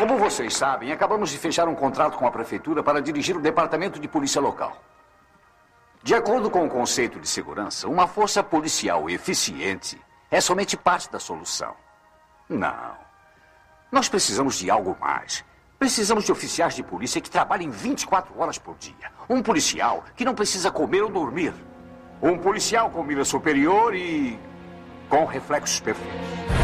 Como vocês sabem, acabamos de fechar um contrato com a prefeitura para dirigir o departamento de polícia local. De acordo com o conceito de segurança, uma força policial eficiente é somente parte da solução. Não. Nós precisamos de algo mais. Precisamos de oficiais de polícia que trabalhem 24 horas por dia. Um policial que não precisa comer ou dormir. Um policial com mira superior e com reflexos perfeitos.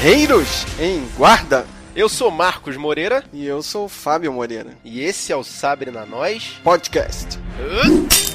Guerreiros em Guarda. Eu sou Marcos Moreira E eu sou Fábio Moreira. e esse é o Sabre na Nós. Podcast. E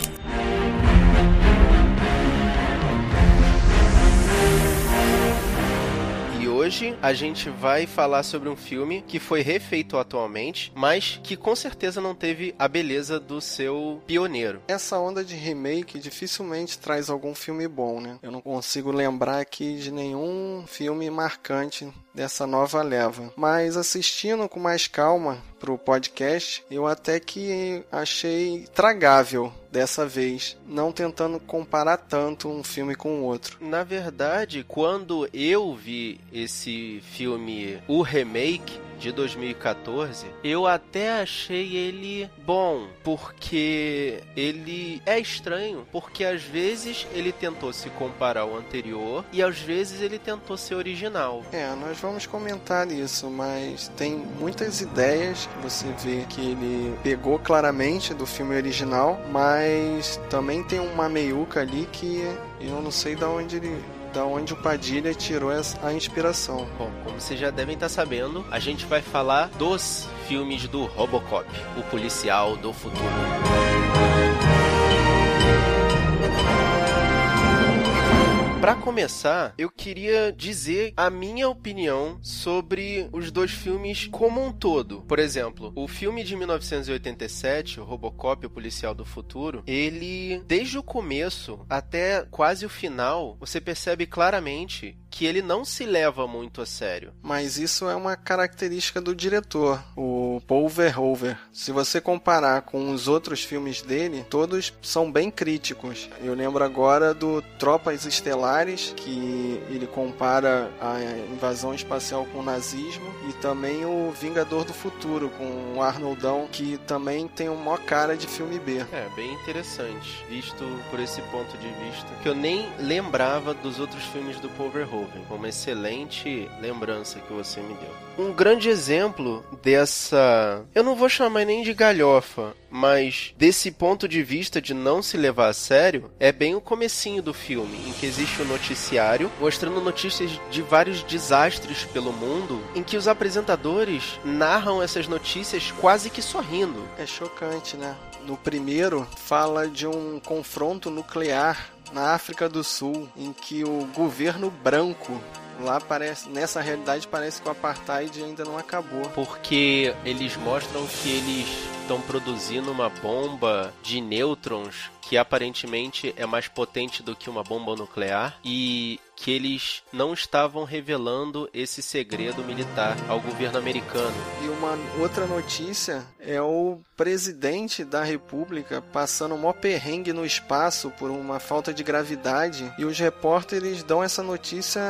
hoje a gente vai falar sobre um filme que foi refeito atualmente, mas que com certeza não teve a beleza do seu pioneiro. Essa onda de remake dificilmente traz algum filme bom, né? Eu não consigo lembrar aqui de nenhum filme marcante dessa nova leva. Mas assistindo com mais calma pro podcast, eu até que achei tragável dessa vez, não tentando comparar tanto um filme com o outro. Na verdade, quando eu vi esse filme, o remake de 2014, eu até achei ele bom, porque ele é estranho, porque às vezes ele tentou se comparar ao anterior e às vezes ele tentou ser original. É, nós vamos comentar isso, mas tem muitas ideias que você vê que ele pegou claramente do filme original, mas também tem uma meiuca ali que eu não sei da onde ele da onde o Padilha tirou a inspiração. Bom, como vocês já devem estar sabendo, a gente vai falar dos filmes do Robocop, o policial do futuro. Para começar, eu queria dizer a minha opinião sobre os dois filmes como um todo. Por exemplo, o filme de 1987, o Robocop, o Policial do Futuro, ele, desde o começo até quase o final, você percebe claramente que ele não se leva muito a sério. Mas isso é uma característica do diretor, o Paul Verhoeven. Se você comparar com os outros filmes dele, todos são bem críticos. Eu lembro agora do Tropas Estelares, que ele compara a invasão espacial com o nazismo, e também o Vingador do Futuro, com o Arnoldão, que também tem uma cara de filme B. É, bem interessante, visto por esse ponto de vista, que eu nem lembrava dos outros filmes do Paul Verhoeven. Uma excelente lembrança que você me deu. Um grande exemplo dessa, eu não vou chamar nem de galhofa, mas desse ponto de vista de não se levar a sério, é bem o comecinho do filme, em que existe um noticiário mostrando notícias de vários desastres pelo mundo, em que os apresentadores narram essas notícias quase que sorrindo. É chocante, né? No primeiro, fala de um confronto nuclear na África do Sul, em que o governo branco lá parece, nessa realidade parece que o apartheid ainda não acabou. Porque eles mostram que eles estão produzindo uma bomba de nêutrons que aparentemente é mais potente do que uma bomba nuclear e que eles não estavam revelando esse segredo militar ao governo americano. E uma outra notícia é o presidente da república passando um maior perrengue no espaço por uma falta de gravidade e os repórteres dão essa notícia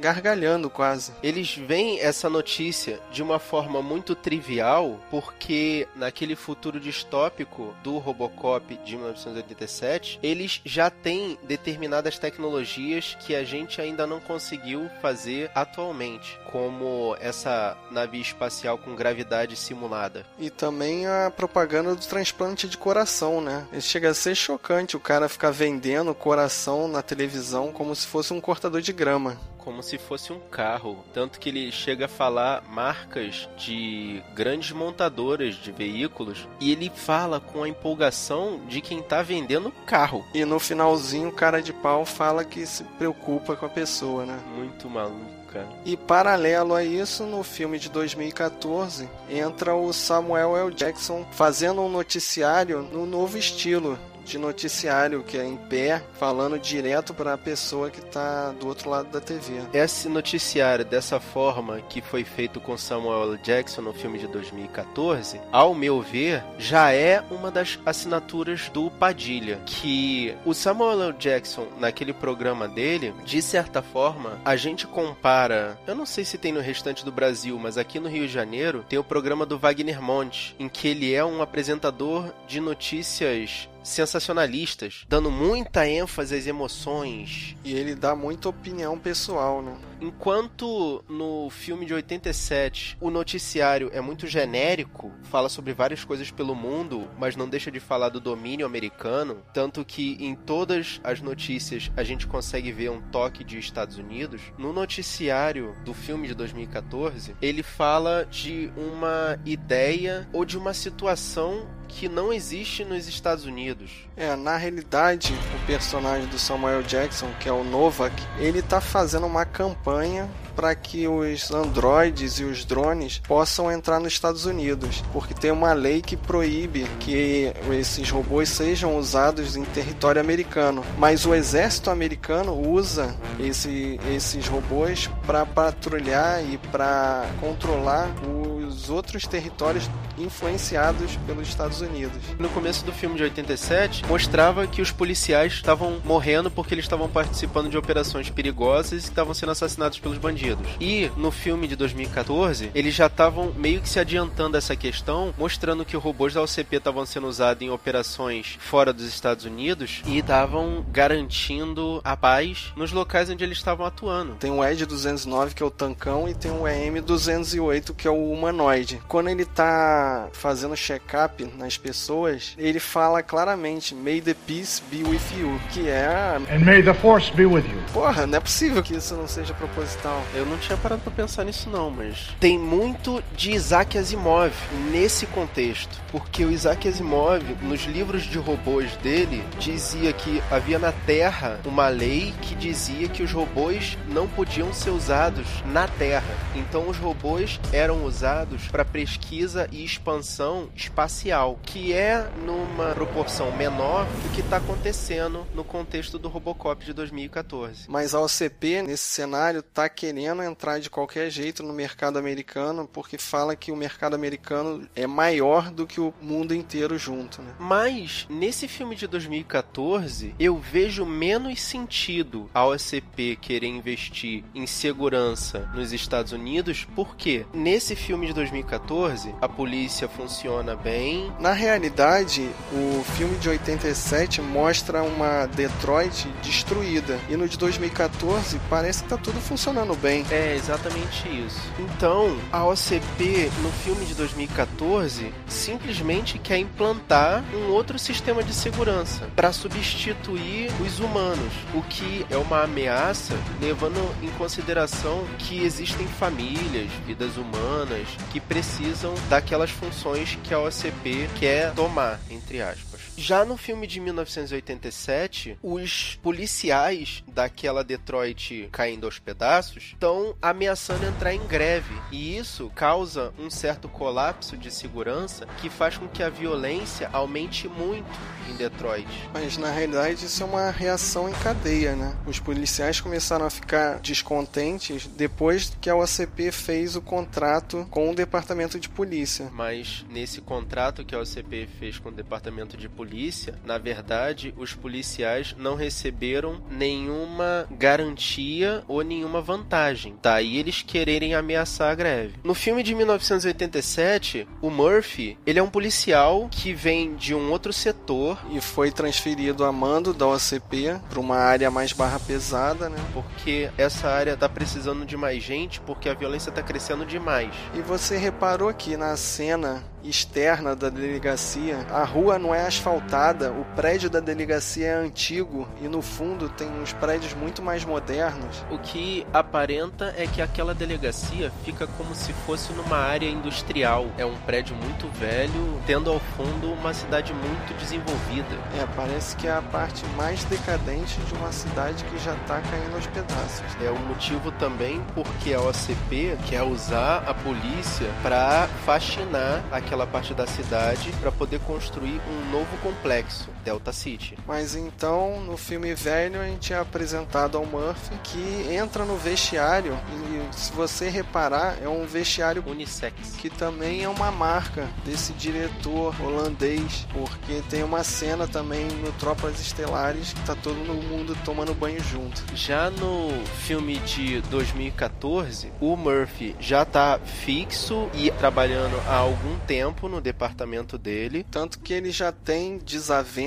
gargalhando quase. Eles veem essa notícia de uma forma muito trivial porque naquele futuro distópico do Robocop de 1987, eles já têm determinadas tecnologias que a gente ainda não conseguiu fazer atualmente, como essa nave espacial com gravidade simulada. E também a propaganda do transplante de coração, né? Chega a ser chocante o cara ficar vendendo coração na televisão como se fosse um cortador de grama como se fosse um carro. Tanto que ele chega a falar marcas de grandes montadoras de veículos e ele fala com a empolgação de quem tá vendendo carro. E no finalzinho o cara de pau fala que se preocupa com a pessoa, né? Muito maluco. E paralelo a isso, no filme de 2014, entra o Samuel L. Jackson fazendo um noticiário no novo estilo de noticiário que é em pé, falando direto para a pessoa que está do outro lado da TV. Esse noticiário dessa forma que foi feito com Samuel L. Jackson no filme de 2014, ao meu ver, já é uma das assinaturas do Padilha, que o Samuel L. Jackson naquele programa dele, de certa forma, a gente compara, eu não sei se tem no restante do Brasil, mas aqui no Rio de Janeiro tem o programa do Wagner Monte, em que ele é um apresentador de notícias sensacionalistas, dando muita ênfase às emoções. E ele dá muita opinião pessoal, né? Enquanto no filme de 87 o noticiário é muito genérico, fala sobre várias coisas pelo mundo, mas não deixa de falar do domínio americano, tanto que em todas as notícias a gente consegue ver um toque de Estados Unidos, no noticiário do filme de 2014, ele fala de uma ideia ou de uma situação que não existe nos Estados Unidos. É, na realidade, o personagem do Samuel Jackson, que é o Novak, ele tá fazendo uma campanha para que os androides e os drones possam entrar nos Estados Unidos, porque tem uma lei que proíbe que esses robôs sejam usados em território americano. Mas o exército americano usa esse, esses robôs para patrulhar e para controlar os outros territórios influenciados pelos Estados Unidos. No começo do filme de 87, mostrava que os policiais estavam morrendo porque eles estavam participando de operações perigosas e estavam sendo assassinados pelos bandidos. E no filme de 2014, eles já estavam meio que se adiantando essa questão, mostrando que robôs da OCP estavam sendo usados em operações fora dos Estados Unidos e estavam garantindo a paz nos locais onde eles estavam atuando. Tem o Ed 209 que é o tancão e tem o EM 208 que é o humanoide. Quando ele tá fazendo check-up nas pessoas, ele fala claramente May the peace be with you, que é And may the force be with you. Porra, não é possível que isso não seja proposital. Eu não tinha parado para pensar nisso não, mas tem muito de Isaac Asimov nesse contexto, porque o Isaac Asimov nos livros de robôs dele dizia que havia na Terra uma lei que dizia que os robôs não podiam ser usados na Terra. Então os robôs eram usados para pesquisa e expansão espacial, que é numa proporção menor do que está acontecendo no contexto do Robocop de 2014. Mas a OCP nesse cenário está querendo querendo entrar de qualquer jeito no mercado americano porque fala que o mercado americano é maior do que o mundo inteiro junto, né? Mas nesse filme de 2014 eu vejo menos sentido a OCP querer investir em segurança nos Estados Unidos porque nesse filme de 2014 a polícia funciona bem. Na realidade, o filme de 87 mostra uma Detroit destruída e no de 2014 parece que tá tudo funcionando bem. É exatamente isso. Então, a OCP no filme de 2014 simplesmente quer implantar um outro sistema de segurança para substituir os humanos, o que é uma ameaça, levando em consideração que existem famílias, vidas humanas que precisam daquelas funções que a OCP quer tomar, entre aspas. Já no filme de 1987, os policiais daquela Detroit caindo aos pedaços estão ameaçando entrar em greve. E isso causa um certo colapso de segurança que faz com que a violência aumente muito em Detroit. Mas na realidade isso é uma reação em cadeia, né? Os policiais começaram a ficar descontentes depois que a OCP fez o contrato com o departamento de polícia. Mas nesse contrato que a OCP fez com o departamento de polícia, polícia, na verdade, os policiais não receberam nenhuma garantia ou nenhuma vantagem. Daí eles quererem ameaçar a greve. No filme de 1987, o Murphy, ele é um policial que vem de um outro setor e foi transferido a mando da OCP para uma área mais barra pesada, né? Porque essa área tá precisando de mais gente porque a violência tá crescendo demais. E você reparou que na cena externa da delegacia. A rua não é asfaltada, o prédio da delegacia é antigo e no fundo tem uns prédios muito mais modernos. O que aparenta é que aquela delegacia fica como se fosse numa área industrial. É um prédio muito velho, tendo ao fundo uma cidade muito desenvolvida. É, parece que é a parte mais decadente de uma cidade que já está caindo aos pedaços. É o motivo também porque a OCP quer usar a polícia para faxinar aquela aquela parte da cidade para poder construir um novo complexo. Delta City. Mas então, no filme velho, a gente é apresentado ao Murphy que entra no vestiário e, se você reparar, é um vestiário unissex que também é uma marca desse diretor holandês, porque tem uma cena também no Tropas Estelares que tá todo mundo tomando banho junto. Já no filme de 2014, o Murphy já tá fixo e trabalhando há algum tempo no departamento dele. Tanto que ele já tem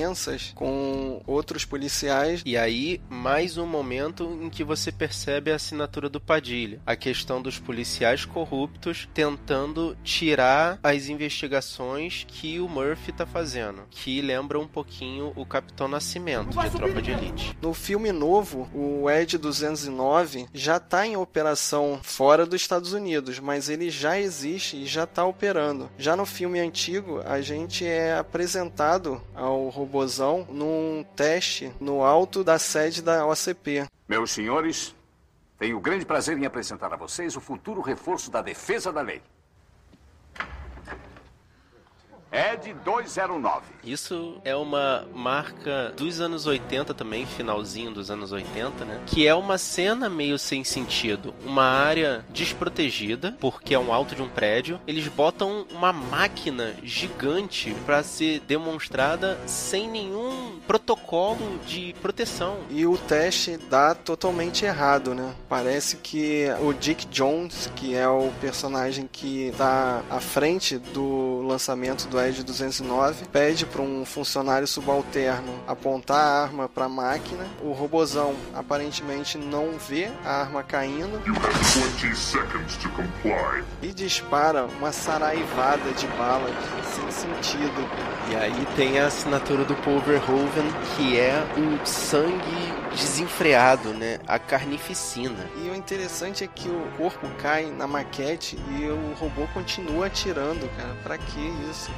desavenças com outros policiais. E aí, mais um momento em que você percebe a assinatura do Padilha. A questão dos policiais corruptos tentando tirar as investigações que o Murphy tá fazendo. Que lembra um pouquinho o Capitão Nascimento de Tropa de Elite. No filme novo, o Ed 209 já tá em operação fora dos Estados Unidos, mas ele já existe e já está operando. Já no filme antigo, a gente é apresentado ao robozão num teste no alto da sede da OCP. Meus senhores, tenho grande prazer em apresentar a vocês o futuro reforço da defesa da lei. Ed 209. Isso é uma marca dos anos 80 também, finalzinho dos anos 80, né? Que é uma cena meio sem sentido. Uma área desprotegida, porque é um alto de um prédio. Eles botam uma máquina gigante para ser demonstrada sem nenhum protocolo de proteção. E o teste dá totalmente errado, né? Parece que o Dick Jones, que é o personagem que está à frente do lançamento do Edge 209, pede para um funcionário subalterno apontar a arma para a máquina. O robozão aparentemente não vê a arma caindo e dispara uma saraivada de balas sem sentido. E aí tem a assinatura do Paul Verhoeven, que é o sangue desenfreado, né? A carnificina. E o interessante é que o corpo cai na maquete e o robô continua atirando, cara. Pra que isso?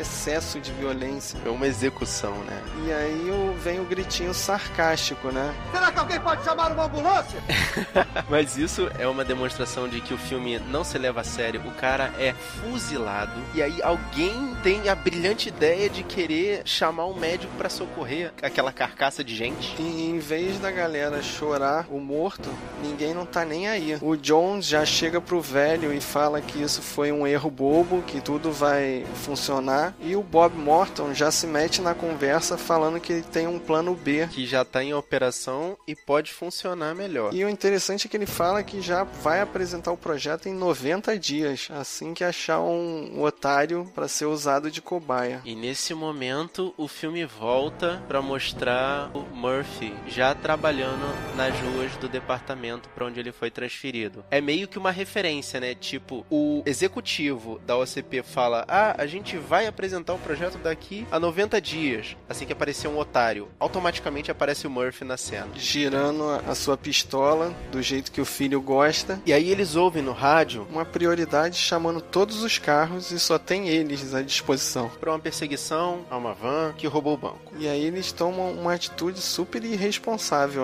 excesso de violência. É uma execução, né? E aí vem o gritinho sarcástico, né? Será que alguém pode chamar uma ambulância? Mas isso é uma demonstração de que o filme não se leva a sério. O cara é fuzilado e aí alguém tem a brilhante ideia de querer chamar um médico para socorrer aquela carcaça de gente. E em vez da galera chorar o morto, ninguém não tá nem aí. O Jones já chega pro velho e fala que isso foi um erro bobo, que tudo vai funcionar e o Bob Morton já se mete na conversa falando que ele tem um plano B. Que já está em operação e pode funcionar melhor. E o interessante é que ele fala que já vai apresentar o projeto em 90 dias, assim que achar um otário para ser usado de cobaia. E nesse momento o filme volta para mostrar o Murphy já trabalhando nas ruas do departamento para onde ele foi transferido. É meio que uma referência, né? Tipo, o executivo da OCP fala: "Ah, a gente vai apresentar o projeto daqui a 90 dias. Assim que aparecer um otário, automaticamente aparece o Murphy na cena. Girando a sua pistola do jeito que o filho gosta. E aí eles ouvem no rádio uma prioridade chamando todos os carros e só tem eles à disposição. Para uma perseguição a uma van que roubou o banco. E aí eles tomam uma atitude super irresponsável,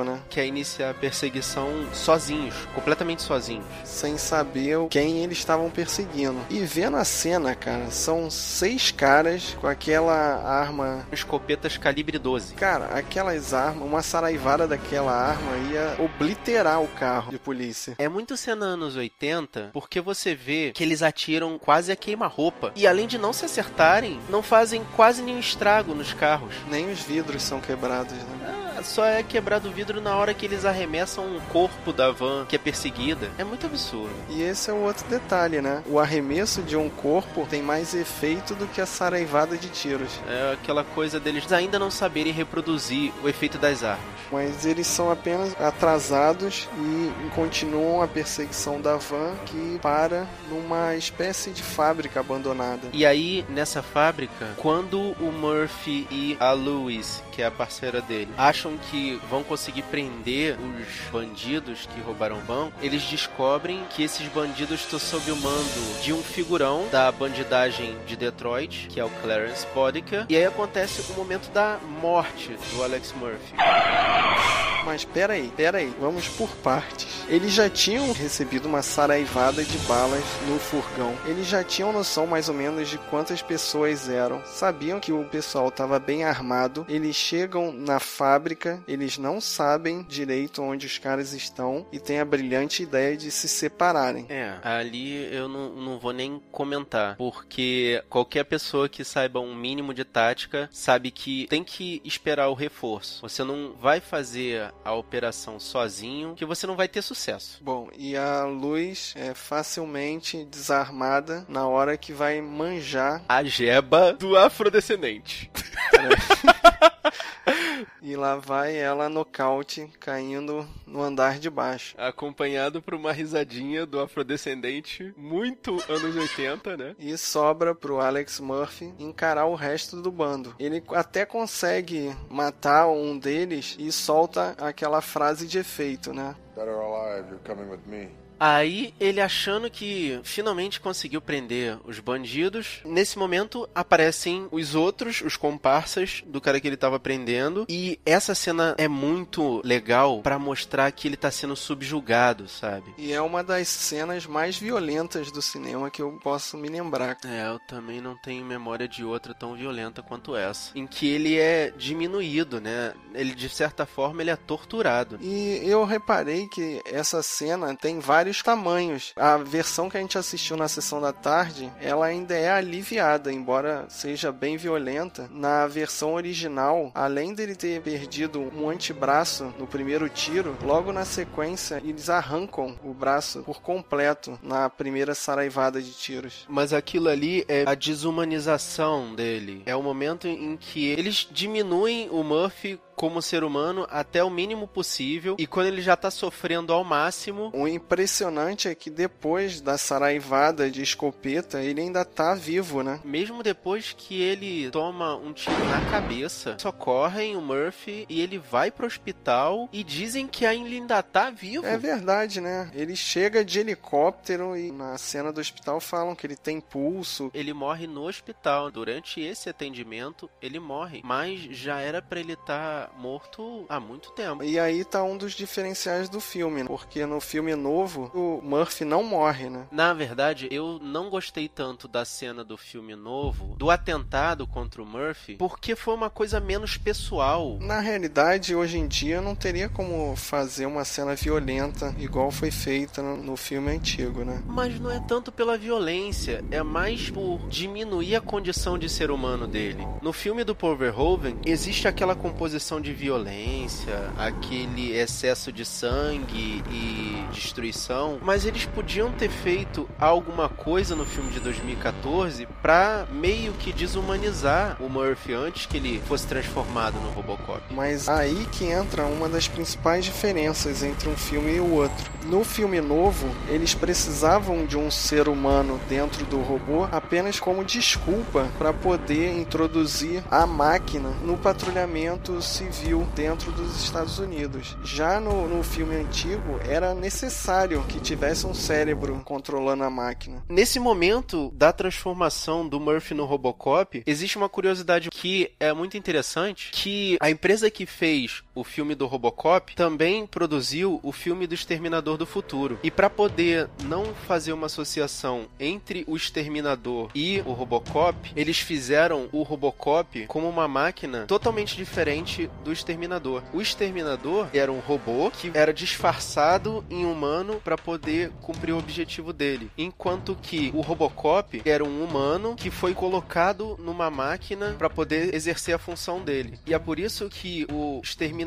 né? Que é iniciar a perseguição sozinhos, completamente sozinhos. Sem saber quem eles estavam perseguindo. E vendo a cena, cara, são seis caras com aquela arma. Escopetas calibre 12. Cara, aquelas armas, uma saraivada daquela arma ia obliterar o carro de polícia. É muito cena anos 80, porque você vê que eles atiram quase a queima-roupa. E além de não se acertarem, não fazem quase nenhum estrago nos carros. Nem os vidros são quebrados, né? Só é quebrado o vidro na hora que eles arremessam o corpo da van que é perseguida. É muito absurdo. E esse é o outro detalhe, né? O arremesso de um corpo tem mais efeito do que a saraivada de tiros. É aquela coisa deles ainda não saberem reproduzir o efeito das armas. Mas eles são apenas atrasados e continuam a perseguição da van que para numa espécie de fábrica abandonada. E aí, nessa fábrica, quando o Murphy e a Louise, que é a parceira dele, acham que vão conseguir prender os bandidos que roubaram o banco, eles descobrem que esses bandidos estão sob o mando de um figurão da bandidagem de Detroit, que é o Clarence Bodica, e aí acontece o momento da morte do Alex Murphy. Mas peraí, peraí, vamos por partes. Eles já tinham recebido uma saraivada de balas no furgão. Eles já tinham noção mais ou menos de quantas pessoas eram. Sabiam que o pessoal estava bem armado. Eles chegam na fábrica, eles não sabem direito onde os caras estão e têm a brilhante ideia de se separarem. É, ali eu não, não vou nem comentar, porque qualquer pessoa que saiba um mínimo de tática sabe que tem que esperar o reforço. Você não vai fazer a operação sozinho, que você não vai ter sucesso. Bom, e a luz é facilmente desarmada na hora que vai manjar A jeba do afrodescendente. e lá vai ela nocaute caindo no andar de baixo. Acompanhado por uma risadinha do afrodescendente, muito anos 80, né? E sobra pro Alex Murphy encarar o resto do bando. Ele até consegue matar um deles e solta aquela frase de efeito, né? Better alive, you're coming with me. Aí ele achando que finalmente conseguiu prender os bandidos. Nesse momento aparecem os outros, os comparsas do cara que ele tava prendendo. E essa cena é muito legal pra mostrar que ele tá sendo subjugado, sabe? E é uma das cenas mais violentas do cinema que eu posso me lembrar. É, eu também não tenho memória de outra tão violenta quanto essa. Em que ele é diminuído, né? Ele, de certa forma, ele é torturado. E eu reparei que essa cena tem vários tamanhos. A versão que a gente assistiu na sessão da tarde, ela ainda é aliviada, embora seja bem violenta. Na versão original, além dele ter perdido um antebraço no primeiro tiro, logo na sequência eles arrancam o braço por completo na primeira saraivada de tiros. Mas aquilo ali é a desumanização dele. É o momento em que eles diminuem o Murphy como ser humano até o mínimo possível e quando ele já tá sofrendo ao máximo. O impressionante é que depois da saraivada de escopeta, ele ainda tá vivo, né? Mesmo depois que ele toma um tiro na cabeça, socorrem o Murphy e ele vai pro hospital e dizem que ainda tá vivo. É verdade, né? Ele chega de helicóptero e na cena do hospital falam que ele tem pulso. Ele morre no hospital. Durante esse atendimento, ele morre. Mas já era para ele estar tá morto há muito tempo. E aí tá um dos diferenciais do filme, porque no filme novo o Murphy não morre, né? Na verdade, eu não gostei tanto da cena do filme novo, do atentado contra o Murphy, porque foi uma coisa menos pessoal. Na realidade, hoje em dia não teria como fazer uma cena violenta igual foi feita no filme antigo, né? Mas não é tanto pela violência, é mais por diminuir a condição de ser humano dele. No filme do Paul Verhoeven, existe aquela composição de violência, aquele excesso de sangue e destruição, mas eles podiam ter feito alguma coisa no filme de 2014 para meio que desumanizar o Murphy antes que ele fosse transformado no Robocop. Mas aí que entra uma das principais diferenças entre um filme e o outro. No filme novo, eles precisavam de um ser humano dentro do robô apenas como desculpa para poder introduzir a máquina no patrulhamento civil dentro dos Estados Unidos. Já no, no filme antigo, era necessário que tivesse um cérebro controlando a máquina. Nesse momento da transformação do Murphy no Robocop, existe uma curiosidade que é muito interessante, que a empresa que fez o filme do Robocop também produziu o filme do Exterminador do Futuro. E para poder não fazer uma associação entre o Exterminador e o Robocop, eles fizeram o Robocop como uma máquina totalmente diferente do Exterminador. O Exterminador era um robô que era disfarçado em humano para poder cumprir o objetivo dele, enquanto que o Robocop era um humano que foi colocado numa máquina para poder exercer a função dele. E é por isso que o Exterminador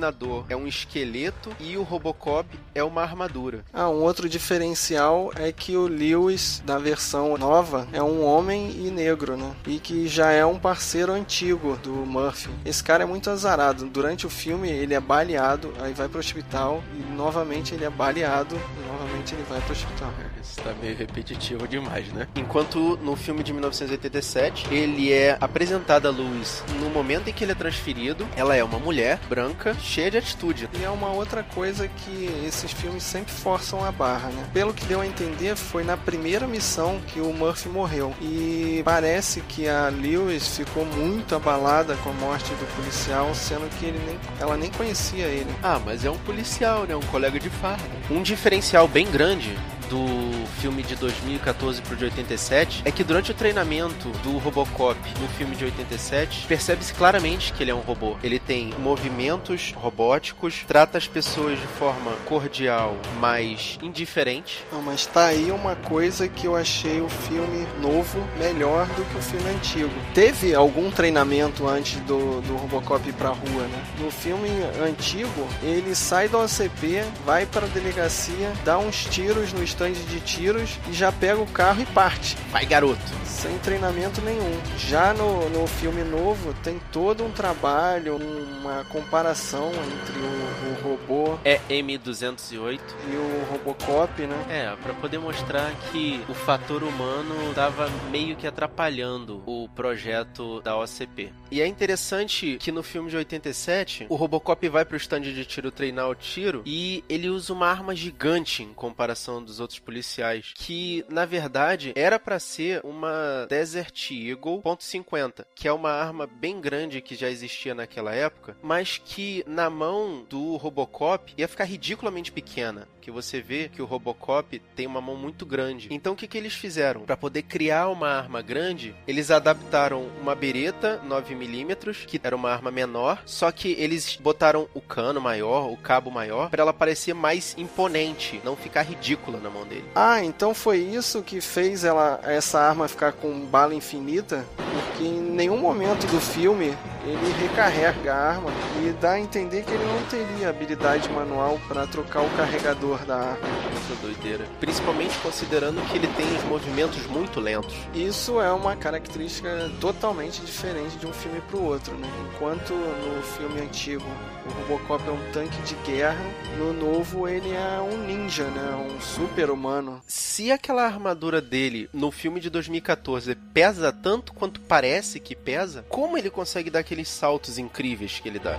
é um esqueleto e o Robocop é uma armadura. Ah, um outro diferencial é que o Lewis, na versão nova, é um homem e negro, né? E que já é um parceiro antigo do Murphy. Esse cara é muito azarado. Durante o filme, ele é baleado, aí vai pro hospital e novamente ele é baleado e novamente ele vai pro hospital. Isso tá meio repetitivo demais, né? Enquanto no filme de 1987, ele é apresentado a luz no momento em que ele é transferido. Ela é uma mulher branca, cheia de atitude. E é uma outra coisa que esses filmes sempre forçam a barra, né? Pelo que deu a entender, foi na primeira missão que o Murphy morreu. E parece que a Lewis ficou muito abalada com a morte do policial, sendo que ele nem, ela nem conhecia ele. Ah, mas é um policial, né? Um colega de farda. Um diferencial bem grande do filme de 2014 pro de 87 é que durante o treinamento do Robocop no filme de 87, percebe-se claramente que ele é um robô. Ele tem movimentos robóticos, trata as pessoas de forma cordial, mas indiferente. Não, mas tá aí uma coisa que eu achei o filme novo melhor do que o filme antigo. Teve algum treinamento antes do, do Robocop ir pra rua, né? No filme antigo, ele sai do OCP, vai pra delegacia, dá uns tiros no stand de tiros e já pega o carro e parte. Vai, garoto! Sem treinamento nenhum. Já no, no filme novo, tem todo um trabalho, uma comparação entre o, o robô É M208. e o Robocop, né? É, pra poder mostrar que o fator humano tava meio que atrapalhando o projeto da OCP. E é interessante que no filme de 87, o Robocop vai pro stand de tiro treinar o tiro e ele usa uma arma gigante em comparação dos outros policiais, que na verdade era pra ser uma Desert Eagle .50, que é uma arma bem grande que já existia naquela época, mas que na mão do Robocop ia ficar ridiculamente pequena, que você vê que o Robocop tem uma mão muito grande. Então o que que eles fizeram? Pra poder criar uma arma grande, eles adaptaram uma bereta 9mm, que era uma arma menor, só que eles botaram o cano maior, o cabo maior, pra ela parecer mais imponente, não ficar ridícula na mão dele. Ah, então foi isso que fez ela essa arma ficar com bala infinita? Porque em nenhum momento do filme ele recarrega a arma e dá a entender que ele não teria habilidade manual para trocar o carregador da arma. Doideira. Principalmente considerando que ele tem os movimentos muito lentos. Isso é uma característica totalmente diferente de um filme para o outro, né? Enquanto no filme antigo o Robocop é um tanque de guerra, no novo ele é um ninja, né? Um super-humano. Se aquela armadura dele no filme de 2014 pesa tanto quanto parece que pesa, como ele consegue dar aqueles saltos incríveis que ele dá?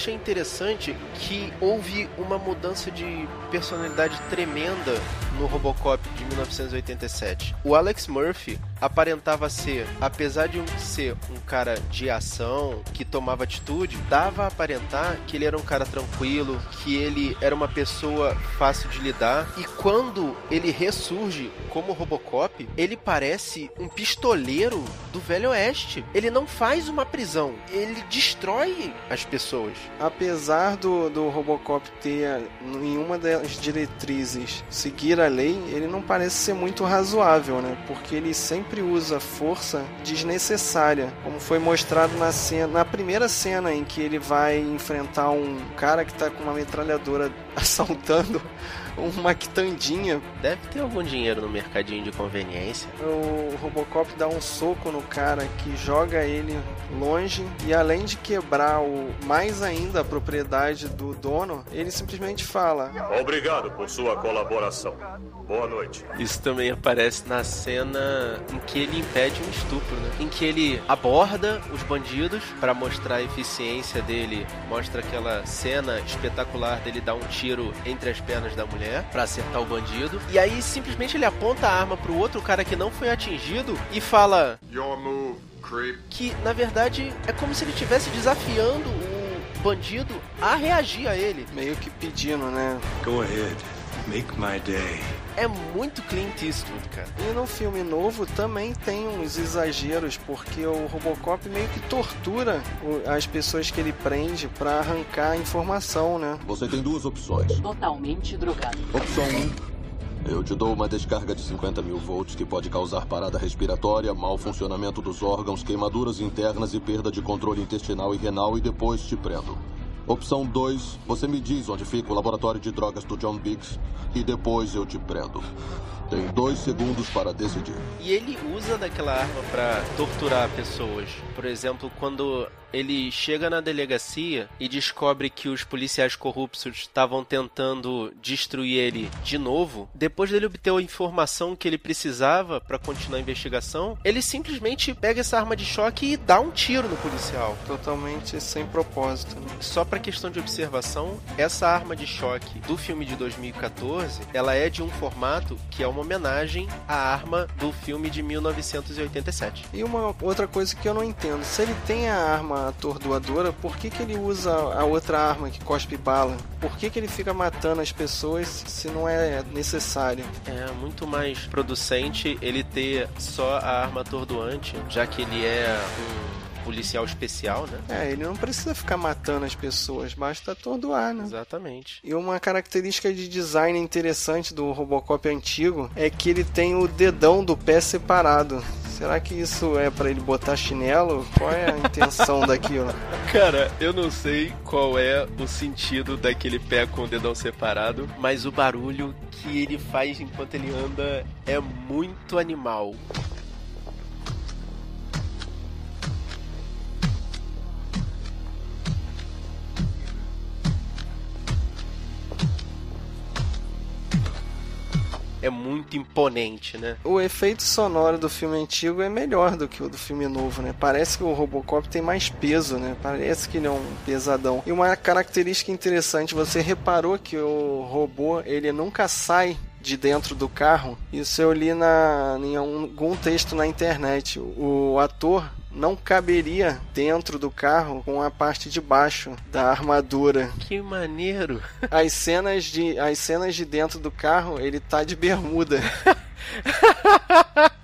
Achei interessante que houve uma mudança de personalidade tremenda no Robocop de 1987. O Alex Murphy aparentava ser, apesar de ser um cara de ação, que tomava atitude, dava a aparentar que ele era um cara tranquilo, que ele era uma pessoa fácil de lidar. E quando ele ressurge como Robocop, ele parece um pistoleiro do Velho Oeste. Ele não faz uma prisão, ele destrói as pessoas. Apesar do, do Robocop ter em uma das diretrizes seguir a lei, ele não parece ser muito razoável, né? Porque ele sempre usa força desnecessária, como foi mostrado na cena, na primeira cena em que ele vai enfrentar um cara que tá com uma metralhadora assaltando uma quitandinha. Deve ter algum dinheiro no mercadinho de conveniência. O Robocop dá um soco no cara que joga ele longe e além de quebrar o mais ainda a propriedade do dono, ele simplesmente fala: Obrigado por sua colaboração. Boa noite. Isso também aparece na cena em que ele impede um estupro, né? Em que ele aborda os bandidos para mostrar a eficiência dele, mostra aquela cena espetacular dele dar um tiro entre as pernas da mulher para acertar o bandido. E aí simplesmente ele aponta a arma pro outro cara que não foi atingido e fala Your move, creep. que na verdade é como se ele estivesse desafiando o bandido a reagir a ele. meio que pedindo, né? Go ahead. Make my day. É muito Clint Eastwood, cara. E no filme novo também tem uns exageros, porque o Robocop meio que tortura as pessoas que ele prende pra arrancar a informação, né? Você tem duas opções. Totalmente drogado. Opção 1. Eu te dou uma descarga de 50 mil volts que pode causar parada respiratória, mau funcionamento dos órgãos, queimaduras internas e perda de controle intestinal e renal e depois te prendo. Opção 2. Você me diz onde fica o laboratório de drogas do John Biggs e depois eu te prendo. Tem dois segundos para decidir. E ele usa daquela arma para torturar pessoas. Por exemplo, quando ele chega na delegacia e descobre que os policiais corruptos estavam tentando destruir ele de novo. Depois dele obter a informação que ele precisava para continuar a investigação, ele simplesmente pega essa arma de choque e dá um tiro no policial. Totalmente sem propósito. Né? Só para questão de observação, essa arma de choque do filme de 2014, ela é de um formato que é uma homenagem à arma do filme de 1987. E uma outra coisa que eu não entendo, se ele tem a arma atordoadora, por que, que ele usa a outra arma que cospe bala? Por que, que ele fica matando as pessoas se não é necessário? É muito mais producente ele ter só a arma atordoante, já que ele é um policial especial, né? É, ele não precisa ficar matando as pessoas, basta atordoar, né? Exatamente. E uma característica de design interessante do Robocop antigo é que ele tem o dedão do pé separado. Será que isso é para ele botar chinelo? Qual é a intenção daquilo? Cara, eu não sei qual é o sentido daquele pé com o dedão separado, mas o barulho que ele faz enquanto ele anda é muito animal. É muito imponente, né? O efeito sonoro do filme antigo é melhor do que o do filme novo, né? Parece que o Robocop tem mais peso, né? Parece que ele é um pesadão. E uma característica interessante, você reparou que o robô, ele nunca sai de dentro do carro. Isso eu li na, em algum texto na internet. O ator não caberia dentro do carro com a parte de baixo da armadura. Que maneiro! As cenas de, as cenas de dentro do carro, ele tá de bermuda.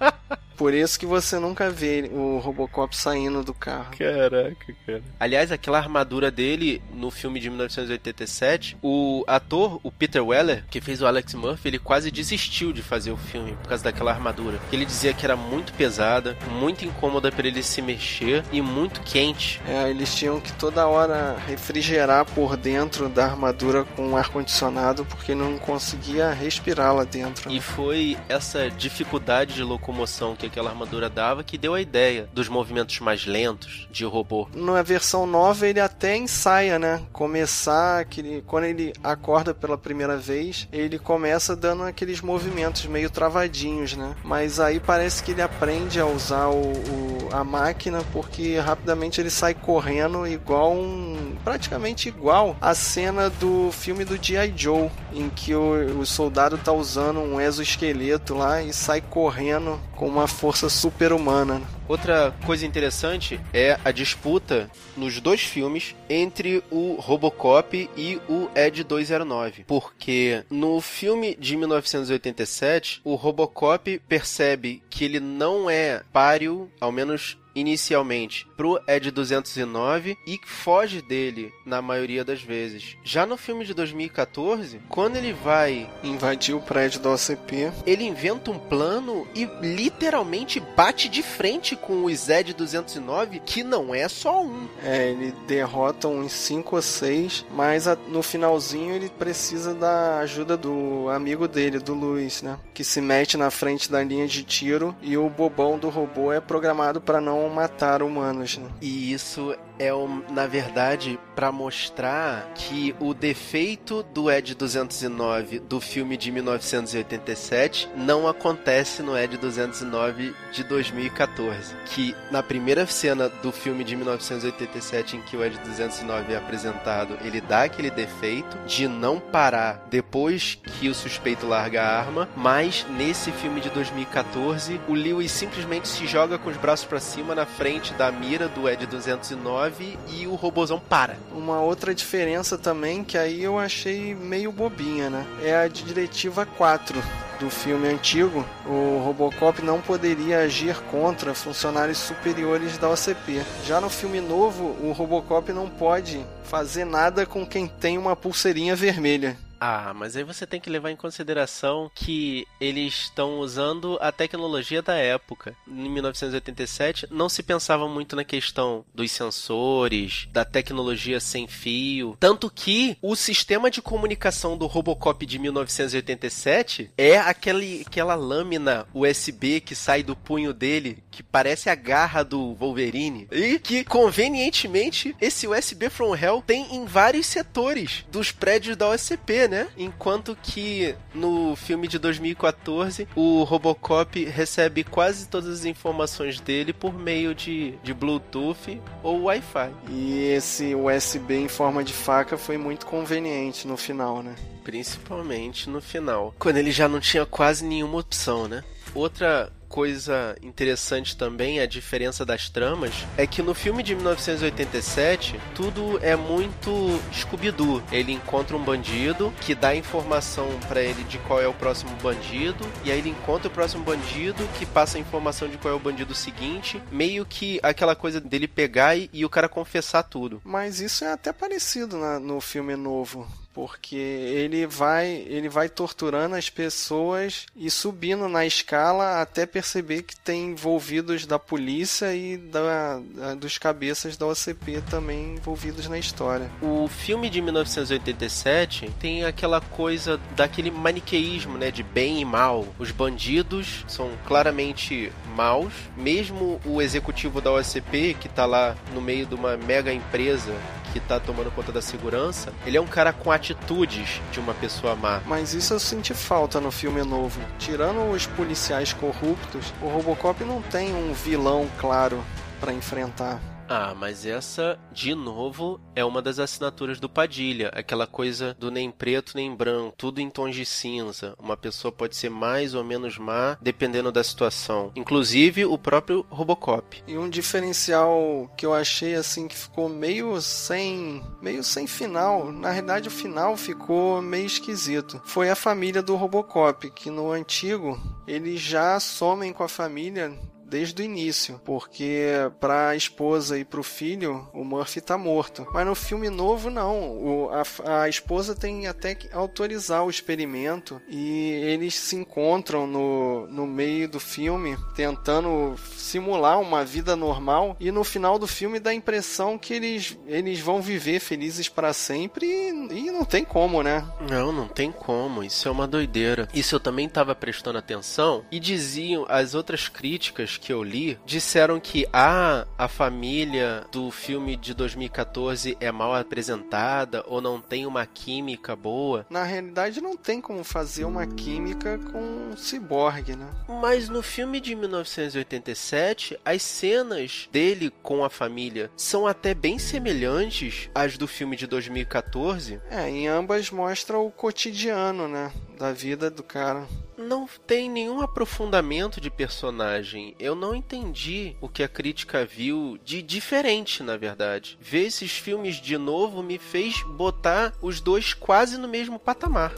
Por isso que você nunca vê o Robocop saindo do carro. Caraca, cara. Aliás, aquela armadura dele no filme de 1987, o ator, o Peter Weller, que fez o Alex Murphy, ele quase desistiu de fazer o filme por causa daquela armadura. Ele dizia que era muito pesada, muito incômoda para ele se mexer e muito quente. É, eles tinham que toda hora refrigerar por dentro da armadura com ar condicionado porque não conseguia respirar lá dentro. E foi essa dificuldade de locomoção que aquela armadura dava que deu a ideia dos movimentos mais lentos de robô. Na versão nova ele até ensaia, né? Começar aquele quando ele acorda pela primeira vez, ele começa dando aqueles movimentos meio travadinhos, né? Mas aí parece que ele aprende a usar o, o a máquina porque rapidamente ele sai correndo igual um praticamente igual a cena do filme do G.I. Joe, em que o, o soldado tá usando um exoesqueleto lá e sai correndo com uma força super-humana. Outra coisa interessante é a disputa nos dois filmes entre o Robocop e o Ed 209. Porque no filme de 1987, o Robocop percebe que ele não é páreo, ao menos inicialmente pro Ed 209 e foge dele na maioria das vezes. Já no filme de 2014, quando ele vai invadir o prédio da OCP, ele inventa um plano e literalmente bate de frente com o Zed 209, que não é só um. É, ele derrota uns 5 ou 6, mas no finalzinho ele precisa da ajuda do amigo dele, do Luiz, né? Que se mete na frente da linha de tiro e o bobão do robô é programado para não matar humanos. Né? E isso é, na verdade, para mostrar que o defeito do Ed 209 do filme de 1987 não acontece no Ed 209 de 2014. Que na primeira cena do filme de 1987, em que o Ed 209 é apresentado, ele dá aquele defeito de não parar depois que o suspeito larga a arma, mas nesse filme de 2014, o Lewis simplesmente se joga com os braços para cima na frente da mira do Ed 209 e o robozão para. Uma outra diferença também que aí eu achei meio bobinha, né? É a diretiva 4 do filme antigo, o Robocop não poderia agir contra funcionários superiores da OCP. Já no filme novo, o Robocop não pode fazer nada com quem tem uma pulseirinha vermelha. Ah, mas aí você tem que levar em consideração que eles estão usando a tecnologia da época. Em 1987 não se pensava muito na questão dos sensores, da tecnologia sem fio, tanto que o sistema de comunicação do Robocop de 1987 é aquele, aquela lâmina USB que sai do punho dele, que parece a garra do Wolverine, e que convenientemente esse USB from Hell tem em vários setores dos prédios da OSCP, né? Enquanto que no filme de 2014 o Robocop recebe quase todas as informações dele por meio de, de Bluetooth ou Wi-Fi. E esse USB em forma de faca foi muito conveniente no final, né? Principalmente no final, quando ele já não tinha quase nenhuma opção, né? Outra coisa interessante também, a diferença das tramas, é que no filme de 1987, tudo é muito Scooby-Doo. Ele encontra um bandido que dá informação para ele de qual é o próximo bandido, e aí ele encontra o próximo bandido que passa a informação de qual é o bandido seguinte, meio que aquela coisa dele pegar e, e o cara confessar tudo. Mas isso é até parecido na, no filme novo porque ele vai ele vai torturando as pessoas e subindo na escala até perceber que tem envolvidos da polícia e da, dos cabeças da OCP também envolvidos na história. O filme de 1987 tem aquela coisa daquele maniqueísmo, né, de bem e mal. Os bandidos são claramente maus, mesmo o executivo da OCP que tá lá no meio de uma mega empresa que tá tomando conta da segurança, ele é um cara com atitudes de uma pessoa má. Mas isso eu senti falta no filme novo. Tirando os policiais corruptos, o Robocop não tem um vilão claro para enfrentar. Ah, mas essa, de novo, é uma das assinaturas do Padilha. Aquela coisa do nem preto nem branco, tudo em tons de cinza. Uma pessoa pode ser mais ou menos má, dependendo da situação. Inclusive o próprio Robocop. E um diferencial que eu achei assim que ficou meio sem, meio sem final. Na realidade, o final ficou meio esquisito. Foi a família do Robocop, que no antigo eles já somem com a família desde o início, porque para a esposa e para o filho o Murphy tá morto. Mas no filme novo não, o, a, a esposa tem até que autorizar o experimento e eles se encontram no, no meio do filme tentando simular uma vida normal e no final do filme dá a impressão que eles, eles vão viver felizes para sempre e, e não tem como, né? Não, não tem como. Isso é uma doideira. Isso eu também estava prestando atenção e diziam as outras críticas que eu li disseram que ah, a família do filme de 2014 é mal apresentada ou não tem uma química boa. Na realidade, não tem como fazer uma química com um ciborgue, né? Mas no filme de 1987, as cenas dele com a família são até bem semelhantes às do filme de 2014. É, em ambas mostra o cotidiano, né? Da vida do cara não tem nenhum aprofundamento de personagem. Eu não entendi o que a crítica viu de diferente, na verdade. Ver esses filmes de novo me fez botar os dois quase no mesmo patamar.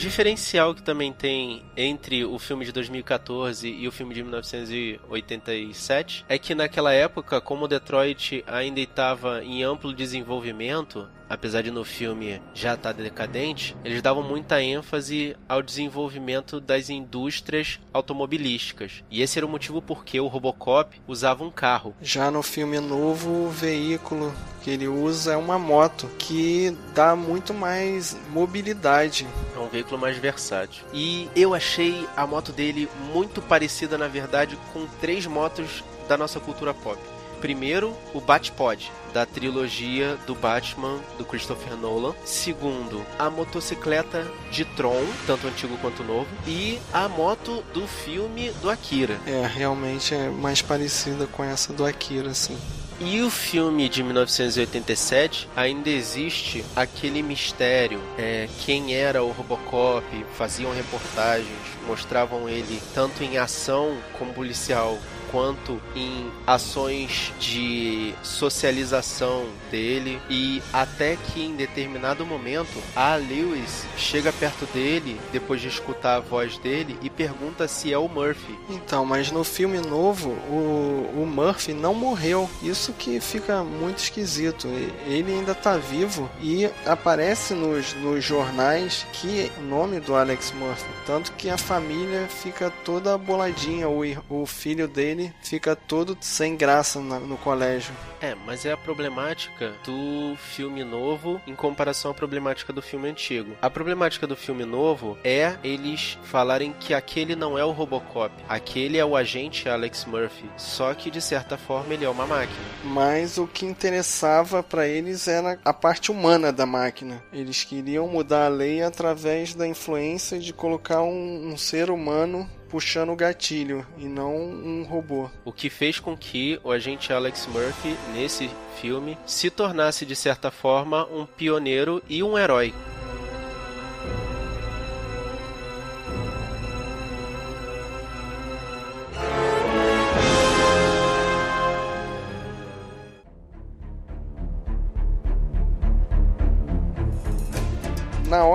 Diferencial que também tem entre o filme de 2014 e o filme de 1987 é que naquela época, como Detroit ainda estava em amplo desenvolvimento, apesar de no filme já estar tá decadente, eles davam muita ênfase ao desenvolvimento das indústrias automobilísticas. E esse era o motivo porque o Robocop usava um carro. Já no filme novo, o veículo que ele usa é uma moto que dá muito mais mobilidade. É um veículo mais versátil. E eu achei a moto dele muito parecida, na verdade, com três motos da nossa cultura pop. Primeiro, o Batpod, da trilogia do Batman do Christopher Nolan. Segundo, a motocicleta de Tron, tanto antigo quanto novo. E a moto do filme do Akira. É, realmente é mais parecida com essa do Akira, assim. E o filme de 1987 ainda existe aquele mistério. É, quem era o Robocop? Faziam reportagens, mostravam ele tanto em ação como policial quanto em ações de socialização dele e até que em determinado momento a Lewis chega perto dele depois de escutar a voz dele e pergunta se é o Murphy. Então, mas no filme novo o, o Murphy não morreu. Isso que fica muito esquisito. Ele ainda tá vivo e aparece nos, nos jornais que o nome do Alex Murphy. Tanto que a família fica toda boladinha. O, o filho dele fica todo sem graça na, no colégio. É, mas é a problemática do filme novo em comparação à problemática do filme antigo. A problemática do filme novo é eles falarem que aquele não é o Robocop, aquele é o agente Alex Murphy, só que de certa forma ele é uma máquina. Mas o que interessava para eles era a parte humana da máquina. Eles queriam mudar a lei através da influência de colocar um, um ser humano puxando o gatilho e não um robô. O que fez com que o agente Alex Murphy, nesse filme, se tornasse de certa forma um pioneiro e um herói.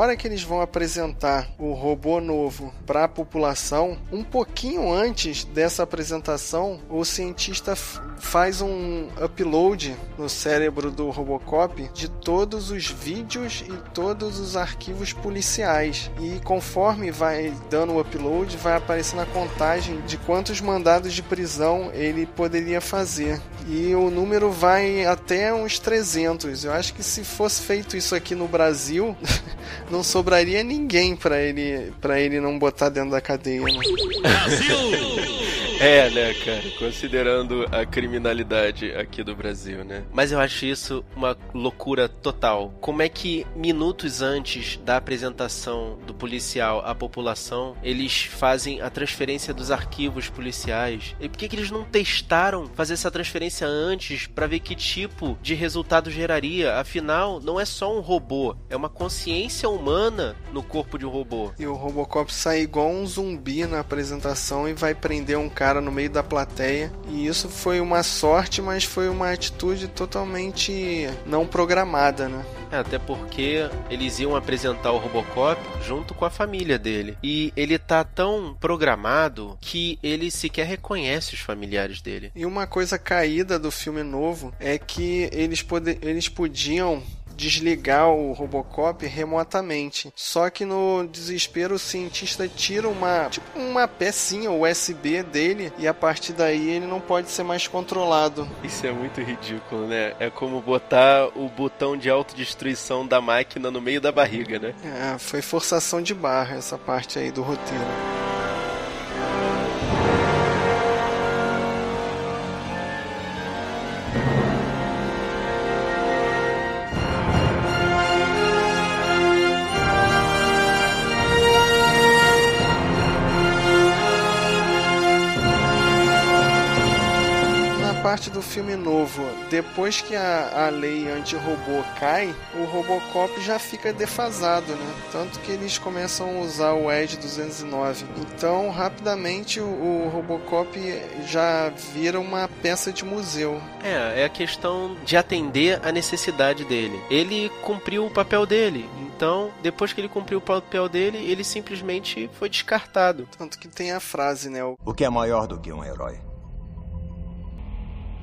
Hora que eles vão apresentar o robô novo para a população, um pouquinho antes dessa apresentação, o cientista faz um upload no cérebro do Robocop de todos os vídeos e todos os arquivos policiais. E conforme vai dando o upload, vai aparecendo a contagem de quantos mandados de prisão ele poderia fazer. E o número vai até uns 300. Eu acho que se fosse feito isso aqui no Brasil, não sobraria ninguém para ele para ele não botar dentro da cadeia. Né? Brasil! É, né, cara? Considerando a criminalidade aqui do Brasil, né? Mas eu acho isso uma loucura total. Como é que minutos antes da apresentação do policial à população, eles fazem a transferência dos arquivos policiais? E por que, que eles não testaram fazer essa transferência antes para ver que tipo de resultado geraria? Afinal, não é só um robô, é uma consciência humana no corpo de um robô. E o Robocop sai igual um zumbi na apresentação e vai prender um cara cara no meio da plateia. E isso foi uma sorte, mas foi uma atitude totalmente não programada, né? É, até porque eles iam apresentar o Robocop junto com a família dele. E ele tá tão programado que ele sequer reconhece os familiares dele. E uma coisa caída do filme novo é que eles, pode, eles podiam desligar o Robocop remotamente. Só que no desespero o cientista tira uma, tipo uma pecinha USB dele e a partir daí ele não pode ser mais controlado. Isso é muito ridículo, né? É como botar o botão de autodestruição da máquina no meio da barriga, né? É, foi forçação de barra essa parte aí do roteiro. Depois que a, a lei anti-robô cai, o Robocop já fica defasado, né? Tanto que eles começam a usar o Edge 209. Então, rapidamente, o, o Robocop já vira uma peça de museu. É, é a questão de atender a necessidade dele. Ele cumpriu o papel dele. Então, depois que ele cumpriu o papel dele, ele simplesmente foi descartado. Tanto que tem a frase, né? O que é maior do que um herói?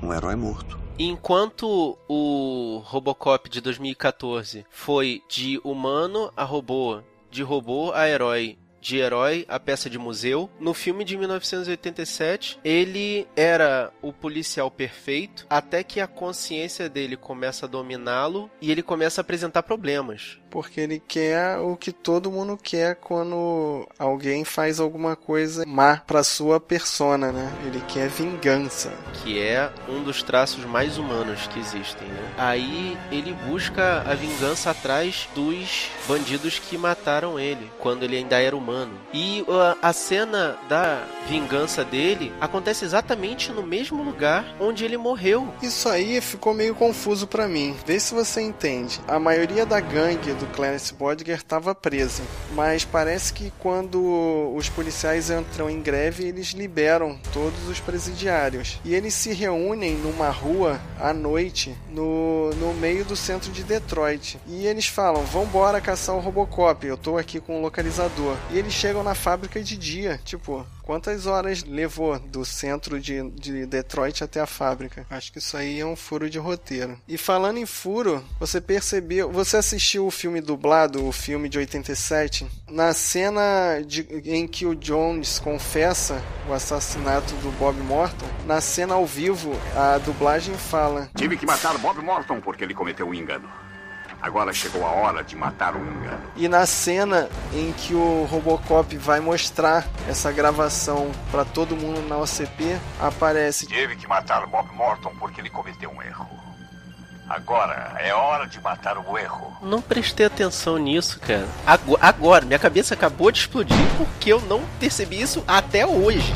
um herói morto. Enquanto o Robocop de 2014 foi de humano a robô, de robô a herói, de herói a peça de museu. No filme de 1987, ele era o policial perfeito até que a consciência dele começa a dominá-lo e ele começa a apresentar problemas porque ele quer o que todo mundo quer quando alguém faz alguma coisa má para sua persona, né? Ele quer vingança, que é um dos traços mais humanos que existem, né? Aí ele busca a vingança atrás dos bandidos que mataram ele, quando ele ainda era humano. E uh, a cena da vingança dele acontece exatamente no mesmo lugar onde ele morreu. Isso aí ficou meio confuso para mim. Vê se você entende. A maioria da gangue do Clarence Bodger estava presa, mas parece que quando os policiais entram em greve, eles liberam todos os presidiários. E eles se reúnem numa rua à noite no, no meio do centro de Detroit. E eles falam: Vambora caçar o Robocop, eu tô aqui com o localizador. E eles chegam na fábrica de dia, tipo, Quantas horas levou do centro de, de Detroit até a fábrica? Acho que isso aí é um furo de roteiro. E falando em furo, você percebeu. Você assistiu o filme dublado, o filme de 87? Na cena de, em que o Jones confessa o assassinato do Bob Morton, na cena ao vivo, a dublagem fala: Tive que matar Bob Morton porque ele cometeu um engano. Agora chegou a hora de matar o engano. E na cena em que o Robocop vai mostrar essa gravação para todo mundo na OCP, aparece: Tive que matar Bob Morton porque ele cometeu um erro. Agora é hora de matar o erro. Não prestei atenção nisso, cara. Agora, minha cabeça acabou de explodir porque eu não percebi isso até hoje.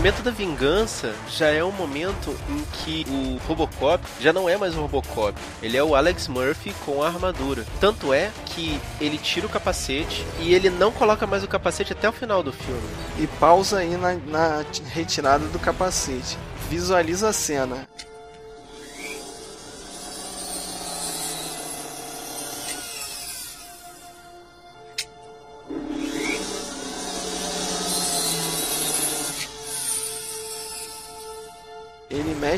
Momento da vingança já é um momento em que o Robocop já não é mais o Robocop. Ele é o Alex Murphy com a armadura. Tanto é que ele tira o capacete e ele não coloca mais o capacete até o final do filme. E pausa aí na, na retirada do capacete. Visualiza a cena.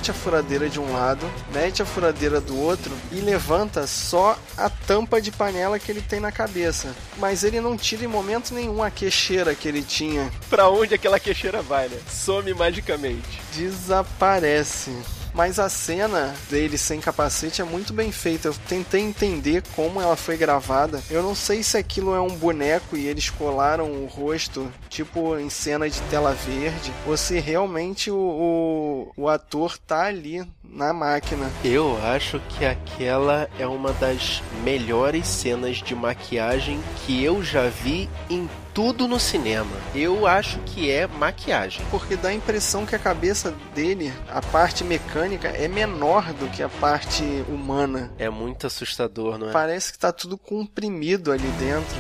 Mete a furadeira de um lado, mete a furadeira do outro e levanta só a tampa de panela que ele tem na cabeça. Mas ele não tira em momento nenhum a queixeira que ele tinha. Pra onde aquela queixeira vai, né? Some magicamente. Desaparece. Mas a cena dele sem capacete é muito bem feita. Eu tentei entender como ela foi gravada. Eu não sei se aquilo é um boneco e eles colaram o rosto, tipo em cena de tela verde, ou se realmente o, o, o ator tá ali na máquina. Eu acho que aquela é uma das melhores cenas de maquiagem que eu já vi em tudo no cinema. Eu acho que é maquiagem. Porque dá a impressão que a cabeça dele, a parte mecânica, é menor do que a parte humana. É muito assustador, não é? Parece que tá tudo comprimido ali dentro.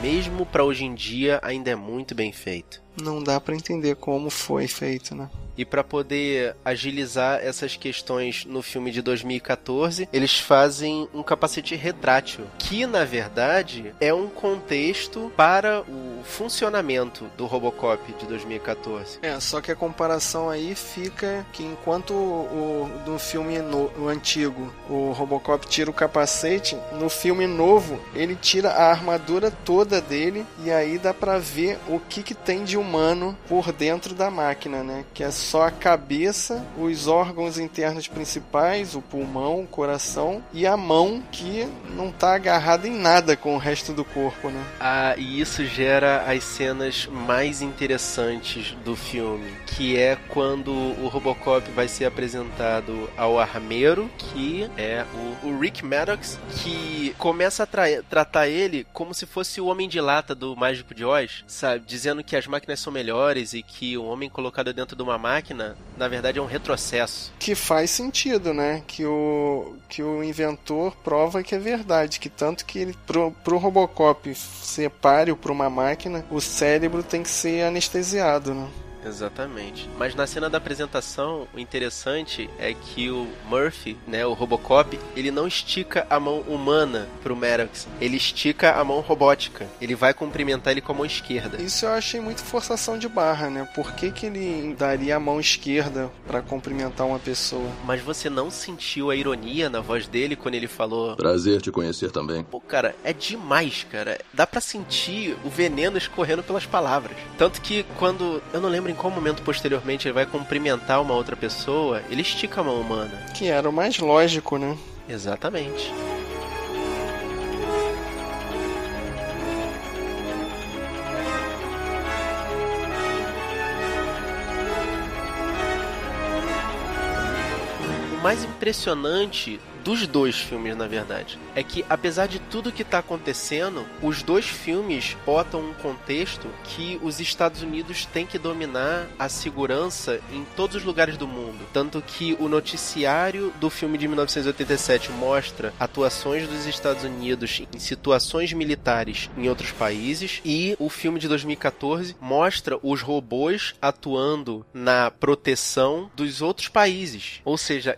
Mesmo para hoje em dia, ainda é muito bem feito. Não dá para entender como foi feito, né? E para poder agilizar essas questões no filme de 2014, eles fazem um capacete retrátil, que na verdade é um contexto para o funcionamento do Robocop de 2014. É, só que a comparação aí fica que enquanto o, no filme no, no antigo o Robocop tira o capacete, no filme novo ele tira a armadura toda dele e aí dá para ver o que que tem de humano por dentro da máquina, né? Que é só a cabeça, os órgãos internos principais, o pulmão, o coração e a mão que não tá agarrada em nada com o resto do corpo, né? Ah, e isso gera as cenas mais interessantes do filme, que é quando o Robocop vai ser apresentado ao armeiro, que é o, o Rick Maddox, que começa a tra tratar ele como se fosse o Homem de Lata do Mágico de Oz, sabe? Dizendo que as máquinas são melhores e que o homem colocado dentro de uma máquina, na verdade, é um retrocesso. Que faz sentido, né? Que o, que o inventor prova que é verdade, que tanto que ele, pro, pro Robocop ser páreo para uma máquina, o cérebro tem que ser anestesiado, né? Exatamente. Mas na cena da apresentação, o interessante é que o Murphy, né, o Robocop, ele não estica a mão humana pro Maddox, ele estica a mão robótica. Ele vai cumprimentar ele com a mão esquerda. Isso eu achei muito forçação de barra, né? Por que, que ele daria a mão esquerda para cumprimentar uma pessoa? Mas você não sentiu a ironia na voz dele quando ele falou: Prazer te conhecer também. Pô, cara, é demais, cara. Dá para sentir o veneno escorrendo pelas palavras. Tanto que quando. Eu não lembro lembro em qual momento posteriormente ele vai cumprimentar uma outra pessoa, ele estica a mão humana. Que era o mais lógico, né? Exatamente. O mais impressionante dos dois filmes, na verdade, é que, apesar de tudo que está acontecendo, os dois filmes botam um contexto que os Estados Unidos têm que dominar a segurança em todos os lugares do mundo. Tanto que o noticiário do filme de 1987 mostra atuações dos Estados Unidos em situações militares em outros países, e o filme de 2014 mostra os robôs atuando na proteção dos outros países. Ou seja,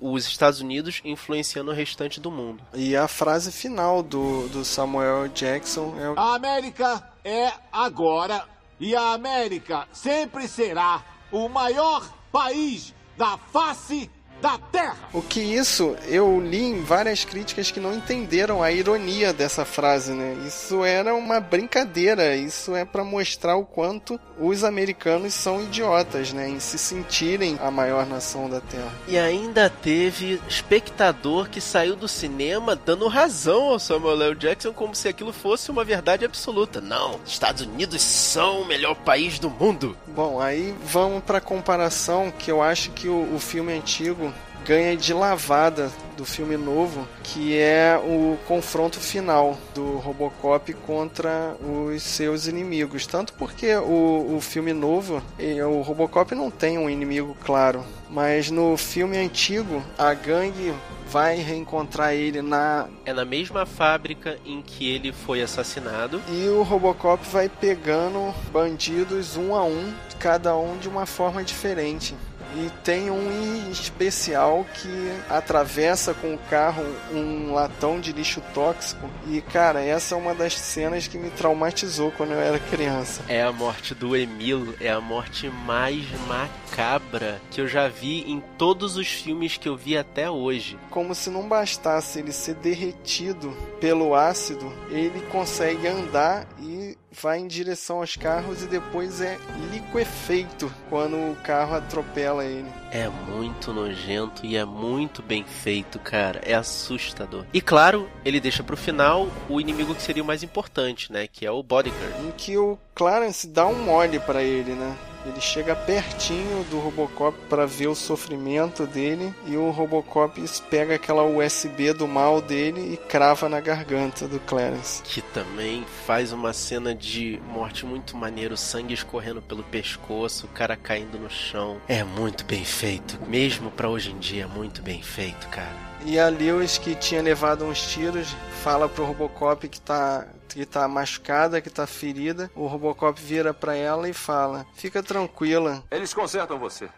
os Estados Unidos influenciando o restante do mundo. E a frase final do, do Samuel Jackson é: A América é agora e a América sempre será o maior país da face da Terra. O que isso eu li em várias críticas que não entenderam a ironia dessa frase, né? Isso era uma brincadeira, isso é para mostrar o quanto os americanos são idiotas, né, em se sentirem a maior nação da Terra. E ainda teve espectador que saiu do cinema dando razão ao Samuel L. Jackson como se aquilo fosse uma verdade absoluta. Não, Estados Unidos são o melhor país do mundo. Bom, aí vamos para comparação que eu acho que o, o filme antigo ganha de lavada do filme novo, que é o confronto final do Robocop contra os seus inimigos. Tanto porque o, o filme novo, o Robocop não tem um inimigo claro, mas no filme antigo, a gangue vai reencontrar ele na. É na mesma fábrica em que ele foi assassinado. E o Robocop vai pegando bandidos um a um, cada um de uma forma diferente. E tem um especial que atravessa com o carro um latão de lixo tóxico. E, cara, essa é uma das cenas que me traumatizou quando eu era criança. É a morte do Emilo, é a morte mais macabra que eu já vi em todos os filmes que eu vi até hoje. Como se não bastasse ele ser derretido pelo ácido, ele consegue andar e vai em direção aos carros e depois é liquefeito quando o carro atropela ele. É muito nojento e é muito bem feito, cara. É assustador. E claro, ele deixa pro final o inimigo que seria o mais importante, né? Que é o Bodyguard. Em que o Clarence dá um mole para ele, né? Ele chega pertinho do Robocop para ver o sofrimento dele e o Robocop pega aquela USB do mal dele e crava na garganta do Clarence. Que também faz uma cena de morte muito maneiro, sangue escorrendo pelo pescoço, o cara caindo no chão. É muito bem feito, mesmo para hoje em dia, é muito bem feito, cara. E a Lewis, que tinha levado uns tiros, fala pro Robocop que tá, que tá machucada, que tá ferida. O Robocop vira para ela e fala: Fica tranquila. Eles consertam você.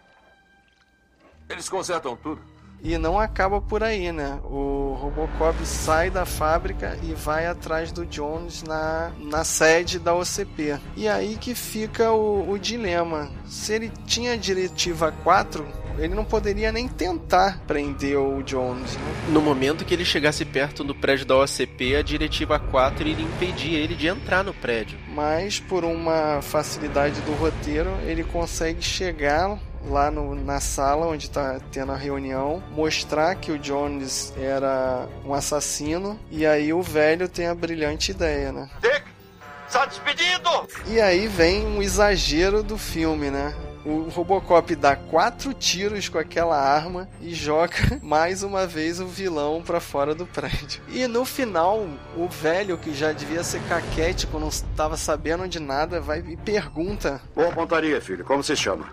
Eles consertam tudo. E não acaba por aí, né? O Robocop sai da fábrica e vai atrás do Jones na, na sede da OCP. E aí que fica o, o dilema. Se ele tinha diretiva 4, ele não poderia nem tentar prender o Jones. Né? No momento que ele chegasse perto do prédio da OCP, a diretiva 4 iria impedir ele de entrar no prédio. Mas por uma facilidade do roteiro, ele consegue chegar lá no, na sala onde está tendo a reunião, mostrar que o Jones era um assassino e aí o velho tem a brilhante ideia, né? Dick, está despedido! E aí vem um exagero do filme, né? O Robocop dá quatro tiros com aquela arma e joga mais uma vez o vilão para fora do prédio. E no final, o velho, que já devia ser caquético, não estava sabendo de nada, vai e pergunta: Boa pontaria, filho. Como se chama?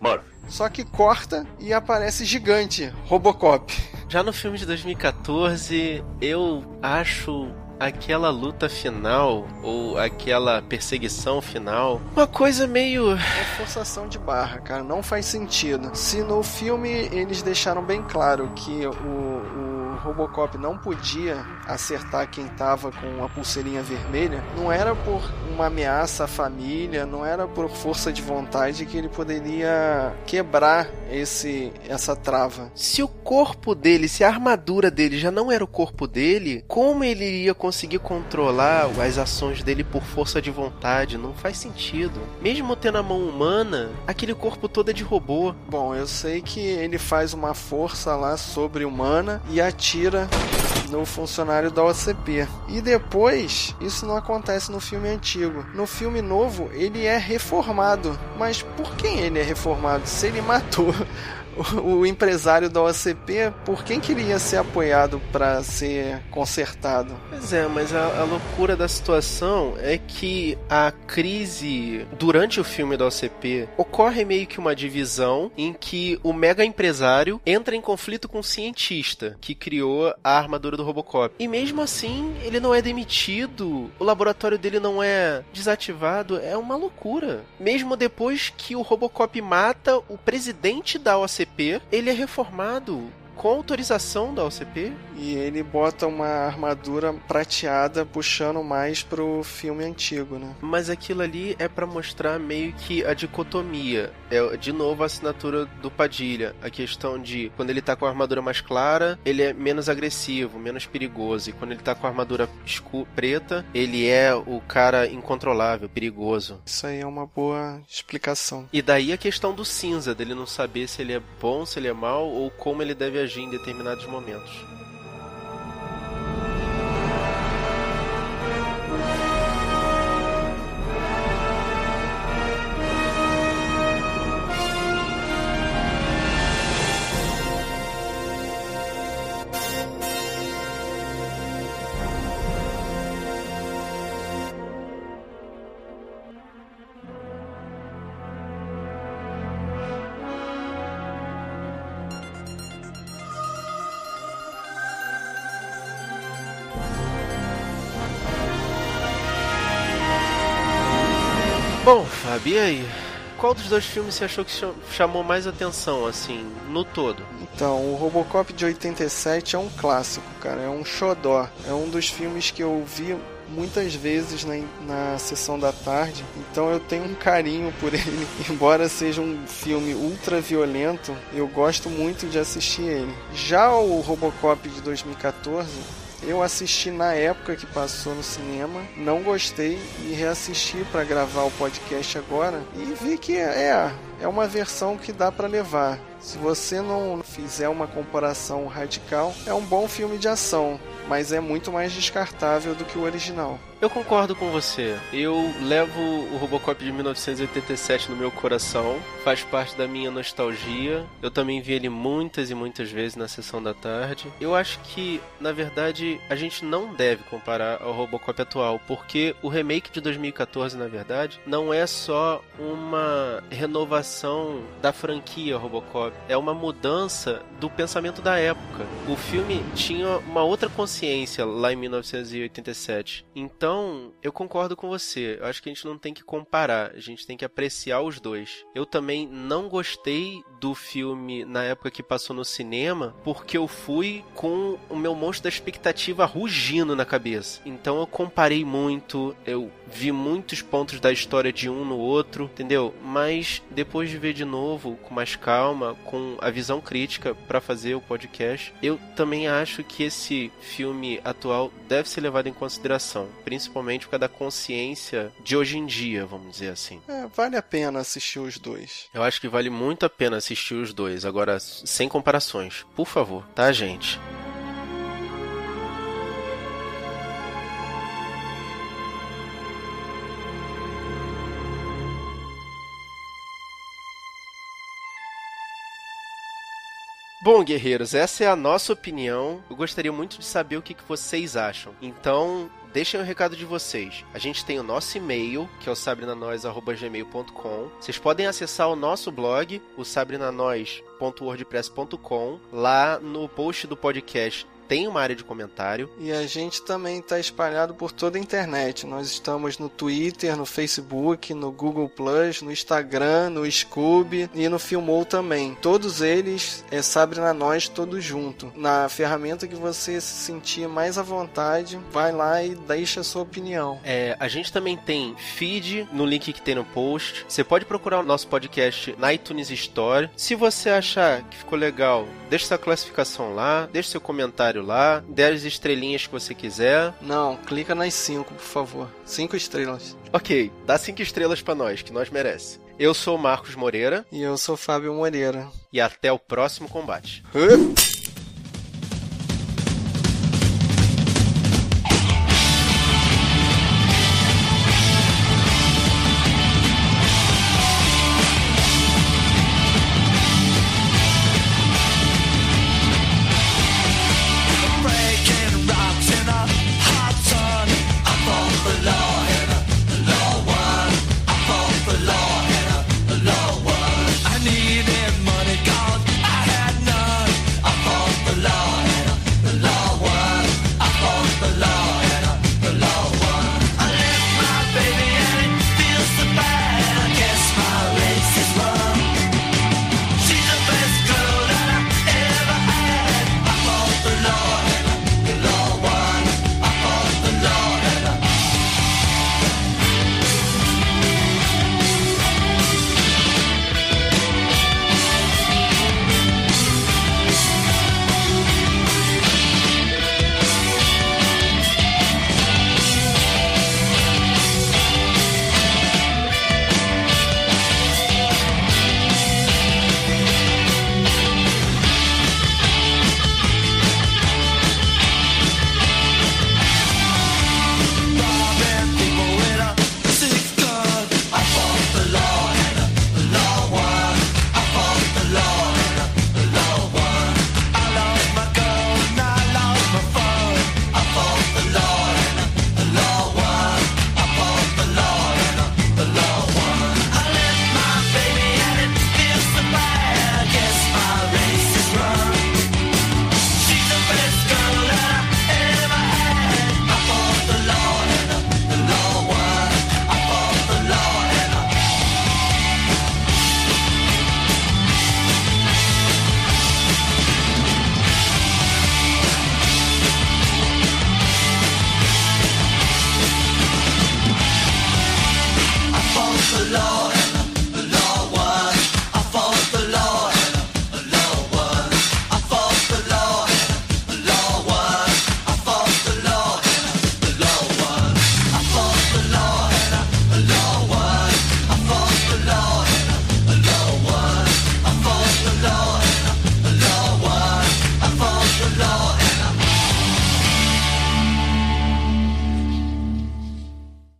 Murphy. Só que corta e aparece gigante, Robocop. Já no filme de 2014, eu acho aquela luta final ou aquela perseguição final, uma coisa meio é forçação de barra, cara, não faz sentido. Se no filme eles deixaram bem claro que o, o Robocop não podia acertar quem tava com a pulseirinha vermelha, não era por uma ameaça à família, não era por força de vontade que ele poderia quebrar esse essa trava. Se o corpo dele, se a armadura dele já não era o corpo dele, como ele iria conseguir controlar as ações dele por força de vontade? Não faz sentido. Mesmo tendo a mão humana, aquele corpo todo é de robô. Bom, eu sei que ele faz uma força lá sobre humana e atira no funcionário da OCP. E depois, isso não acontece no filme antigo. No filme novo, ele é reformado. Mas por quem ele é reformado? Se ele matou o, empresário da OCP, por quem queria ser apoiado para ser consertado? Pois é, mas a, a, loucura da situação é que a crise durante o filme da OCP ocorre meio que uma divisão em que o mega empresário entra em conflito com o cientista que criou a armadura do Robocop. E mesmo assim, ele não é demitido, o laboratório dele não é desativado, é uma loucura. Mesmo depois que o Robocop mata o presidente da OCP Ele é reformado com autorização da OCP. E ele bota uma armadura prateada puxando mais pro filme antigo, né? Mas aquilo ali é para mostrar meio que a dicotomia. É de novo a assinatura do Padilha. A questão de quando ele tá com a armadura mais clara, ele é menos agressivo, menos perigoso. E quando ele tá com a armadura preta, ele é o cara incontrolável, perigoso. Isso aí é uma boa explicação. E daí a questão do cinza, dele não saber se ele é bom, se ele é mal ou como ele deve agir em determinados momentos. Qual dos dois filmes você achou que chamou mais atenção, assim, no todo? Então, o Robocop de 87 é um clássico, cara. É um xodó. É um dos filmes que eu vi muitas vezes na, na sessão da tarde, então eu tenho um carinho por ele. Embora seja um filme ultra violento, eu gosto muito de assistir ele. Já o Robocop de 2014 eu assisti na época que passou no cinema, não gostei e reassisti para gravar o podcast agora e vi que é é uma versão que dá para levar. Se você não fizer uma comparação radical, é um bom filme de ação, mas é muito mais descartável do que o original. Eu concordo com você. Eu levo o Robocop de 1987 no meu coração, faz parte da minha nostalgia. Eu também vi ele muitas e muitas vezes na sessão da tarde. Eu acho que, na verdade, a gente não deve comparar ao Robocop atual, porque o remake de 2014, na verdade, não é só uma renovação da franquia Robocop, é uma mudança do pensamento da época. O filme tinha uma outra consciência lá em 1987. Então, então, eu concordo com você. Eu acho que a gente não tem que comparar, a gente tem que apreciar os dois. Eu também não gostei do filme na época que passou no cinema, porque eu fui com o meu monstro da expectativa rugindo na cabeça. Então eu comparei muito, eu vi muitos pontos da história de um no outro, entendeu? Mas depois de ver de novo, com mais calma, com a visão crítica para fazer o podcast, eu também acho que esse filme atual deve ser levado em consideração, por causa da consciência de hoje em dia, vamos dizer assim. É, vale a pena assistir os dois. Eu acho que vale muito a pena assistir os dois, agora sem comparações, por favor, tá, gente? Bom, guerreiros, essa é a nossa opinião. Eu gostaria muito de saber o que vocês acham. Então, deixem o um recado de vocês. A gente tem o nosso e-mail, que é o sabrinanois.gmail.com. Vocês podem acessar o nosso blog, o sabrinanois.wordpress.com. Lá no post do podcast tem uma área de comentário. E a gente também está espalhado por toda a internet. Nós estamos no Twitter, no Facebook, no Google Plus, no Instagram, no Scoob e no Filmou também. Todos eles é Sabrina Nós, todos junto. Na ferramenta que você se sentir mais à vontade, vai lá e deixa a sua opinião. É, a gente também tem feed no link que tem no post. Você pode procurar o nosso podcast na iTunes Store. Se você achar que ficou legal, deixa sua classificação lá, deixa seu comentário comentário lá, dê as estrelinhas que você quiser. Não, clica nas cinco, por favor. Cinco estrelas. Ok, dá cinco estrelas para nós, que nós merece. Eu sou o Marcos Moreira. E eu sou o Fábio Moreira. E até o próximo combate.